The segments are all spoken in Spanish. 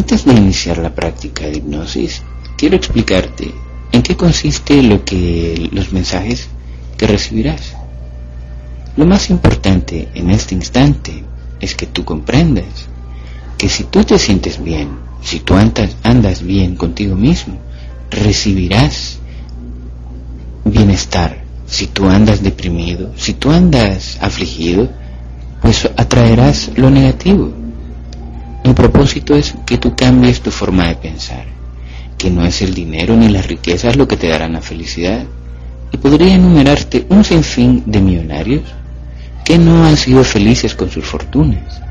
Antes de iniciar la práctica de hipnosis, quiero explicarte en qué consiste lo que los mensajes que recibirás. Lo más importante en este instante es que tú comprendas que si tú te sientes bien, si tú andas, andas bien contigo mismo, recibirás bienestar. Si tú andas deprimido, si tú andas afligido, pues atraerás lo negativo. El propósito es que tú cambies tu forma de pensar, que no es el dinero ni las riquezas lo que te darán la felicidad. Y podría enumerarte un sinfín de millonarios que no han sido felices con sus fortunas.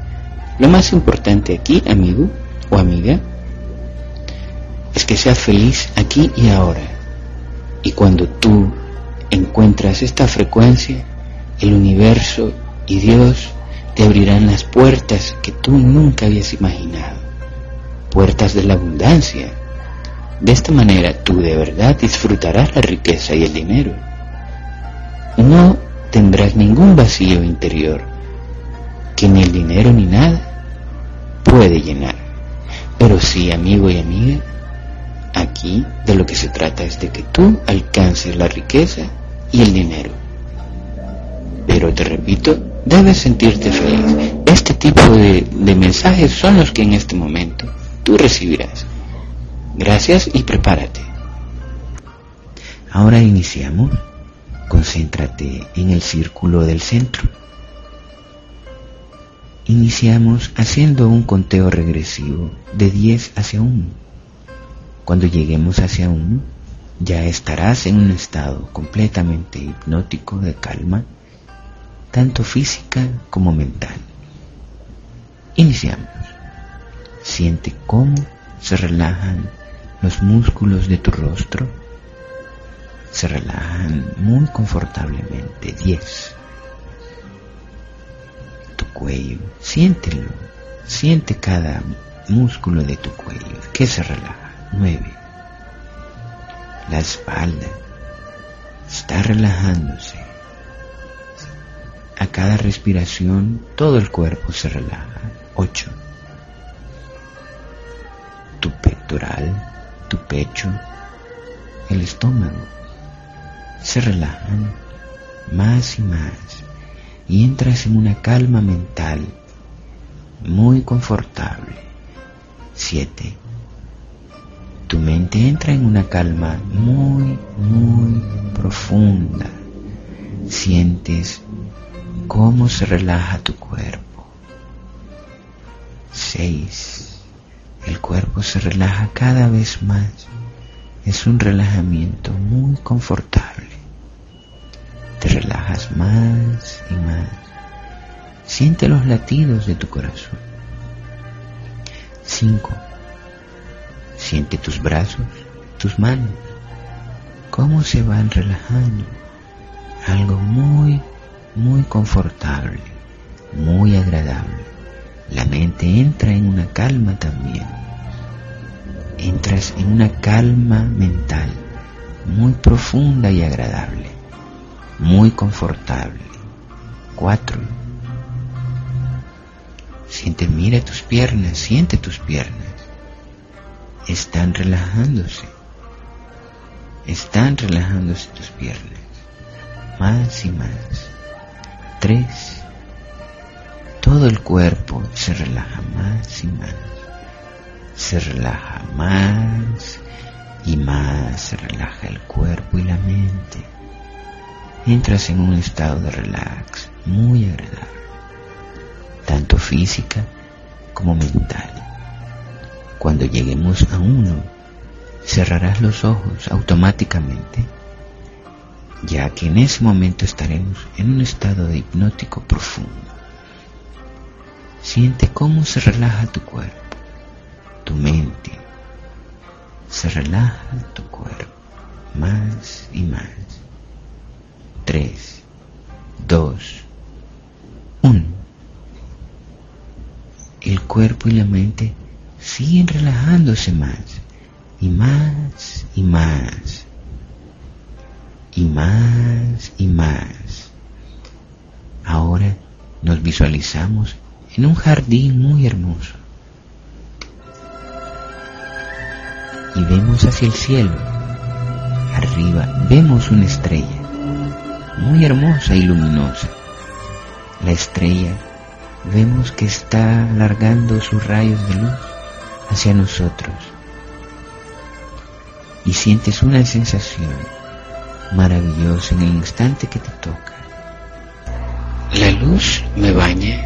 Lo más importante aquí, amigo o amiga, es que seas feliz aquí y ahora. Y cuando tú encuentras esta frecuencia, el universo y Dios te abrirán las puertas que tú nunca habías imaginado, puertas de la abundancia. De esta manera tú de verdad disfrutarás la riqueza y el dinero. No tendrás ningún vacío interior que ni el dinero ni nada puede llenar. Pero sí, amigo y amiga, aquí de lo que se trata es de que tú alcances la riqueza y el dinero. Pero te repito, debes sentirte feliz. Este tipo de, de mensajes son los que en este momento tú recibirás. Gracias y prepárate. Ahora iniciamos. Concéntrate en el círculo del centro. Iniciamos haciendo un conteo regresivo de 10 hacia 1. Cuando lleguemos hacia 1, ya estarás en un estado completamente hipnótico de calma tanto física como mental. Iniciamos. Siente cómo se relajan los músculos de tu rostro. Se relajan muy confortablemente. 10. Tu cuello, siéntelo. Siente cada músculo de tu cuello que se relaja. 9. La espalda está relajándose a cada respiración todo el cuerpo se relaja. 8. Tu pectoral, tu pecho, el estómago se relajan más y más y entras en una calma mental muy confortable. 7. Tu mente entra en una calma muy, muy profunda. Sientes cómo se relaja tu cuerpo. 6. El cuerpo se relaja cada vez más. Es un relajamiento muy confortable. Te relajas más y más. Siente los latidos de tu corazón. 5. Siente tus brazos, tus manos, cómo se van relajando. Algo muy muy confortable, muy agradable. La mente entra en una calma también. Entras en una calma mental muy profunda y agradable, muy confortable. Cuatro. Siente, mira tus piernas, siente tus piernas. Están relajándose. Están relajándose tus piernas. Más y más. 3. Todo el cuerpo se relaja más y más. Se relaja más y más. Se relaja el cuerpo y la mente. Entras en un estado de relax muy agradable, tanto física como mental. Cuando lleguemos a uno, cerrarás los ojos automáticamente ya que en ese momento estaremos en un estado de hipnótico profundo. Siente cómo se relaja tu cuerpo, se relaja tu cuerpo más y más. 3, 2, 1. El cuerpo y la mente siguen relajándose más y más y más y más y más. Ahora nos visualizamos en un jardín muy hermoso y vemos hacia el cielo. Arriba vemos una estrella muy hermosa y luminosa. La estrella vemos que está alargando sus rayos de luz hacia nosotros y sientes una sensación maravillosa en el instante que te toca. La luz me baña,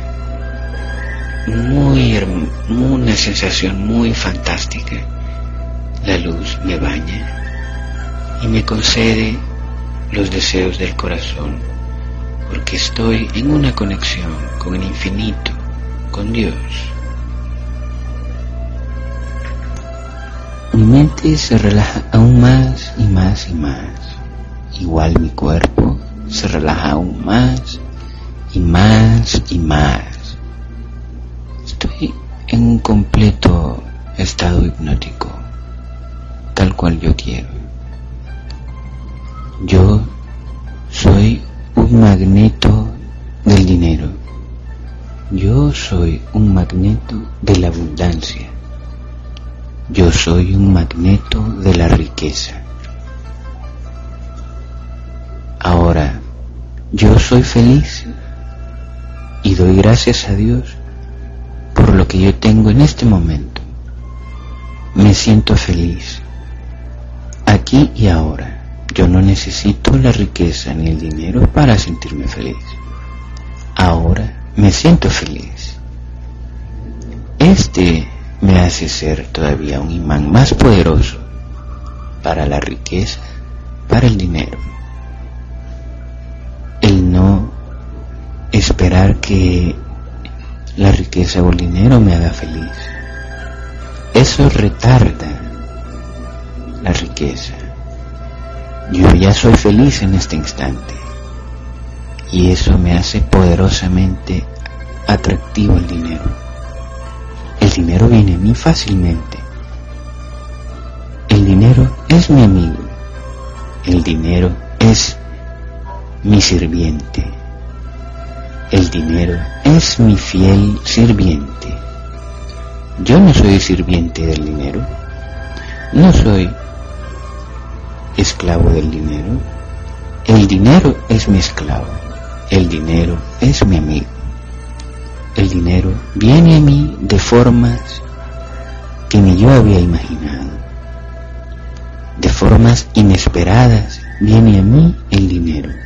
muy una sensación muy fantástica. La luz me baña y me concede los deseos del corazón, porque estoy en una conexión con el infinito, con Dios. Mi mente se relaja aún más y más y más. Igual mi cuerpo se relaja aún más y más y más. Estoy en un completo estado hipnótico, tal cual yo quiero. Yo soy un magneto del dinero. Yo soy un magneto de la abundancia. Yo soy un magneto de la riqueza. Yo soy feliz y doy gracias a Dios por lo que yo tengo en este momento. Me siento feliz, aquí y ahora. Yo no necesito la riqueza ni el dinero para sentirme feliz. Ahora me siento feliz. Este me hace ser todavía un imán más poderoso para la riqueza, para el dinero. Esperar que la riqueza o el dinero me haga feliz. Eso retarda la riqueza. Yo ya soy feliz en este instante y eso me hace poderosamente atractivo el dinero. El dinero viene a mí fácilmente. El dinero es mi amigo. El dinero es mi sirviente. Dinero es mi fiel sirviente. Yo no soy sirviente del dinero. No soy esclavo del dinero. El dinero es mi esclavo. El dinero es mi amigo. El dinero viene a mí de formas que ni yo había imaginado. De formas inesperadas viene a mí el dinero.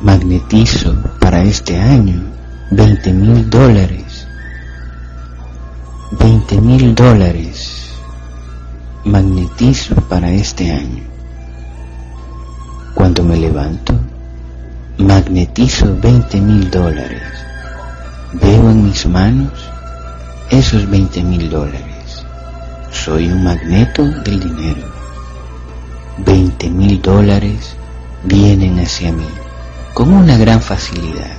Magnetizo para este año 20 mil dólares. 20 mil dólares magnetizo para este año. Cuando me levanto, magnetizo 20 mil dólares. Veo en mis manos esos 20 mil dólares. Soy un magneto del dinero. 20 mil dólares vienen hacia mí con una gran facilidad.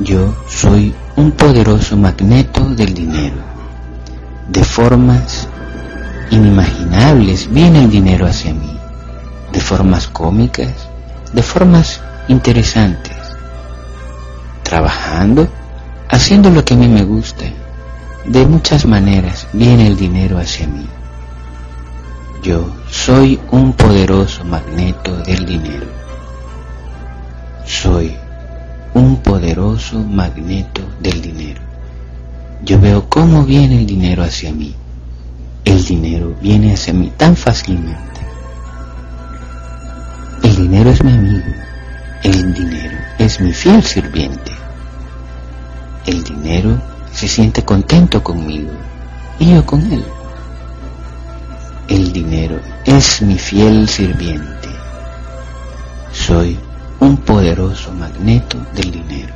Yo soy un poderoso magneto del dinero. De formas inimaginables viene el dinero hacia mí. De formas cómicas, de formas interesantes. Trabajando, haciendo lo que a mí me gusta. De muchas maneras viene el dinero hacia mí. Yo soy un poderoso magneto del dinero. Soy un poderoso magneto del dinero. Yo veo cómo viene el dinero hacia mí. El dinero viene hacia mí tan fácilmente. El dinero es mi amigo. El dinero es mi fiel sirviente. El dinero se siente contento conmigo y yo con él. El dinero es mi fiel sirviente. Soy un poderoso magneto del dinero.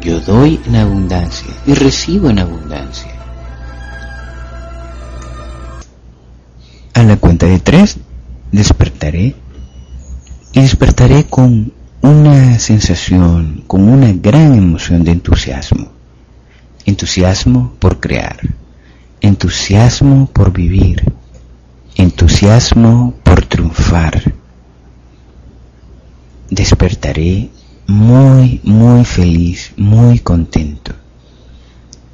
Yo doy en abundancia y recibo en abundancia. A la cuenta de tres despertaré y despertaré con una sensación, con una gran emoción de entusiasmo. Entusiasmo por crear, entusiasmo por vivir, entusiasmo por triunfar. Despertaré muy, muy feliz, muy contento.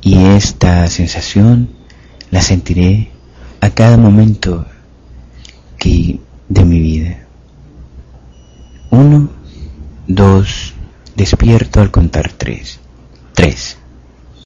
Y esta sensación la sentiré a cada momento que de mi vida. Uno, dos, despierto al contar tres. Tres.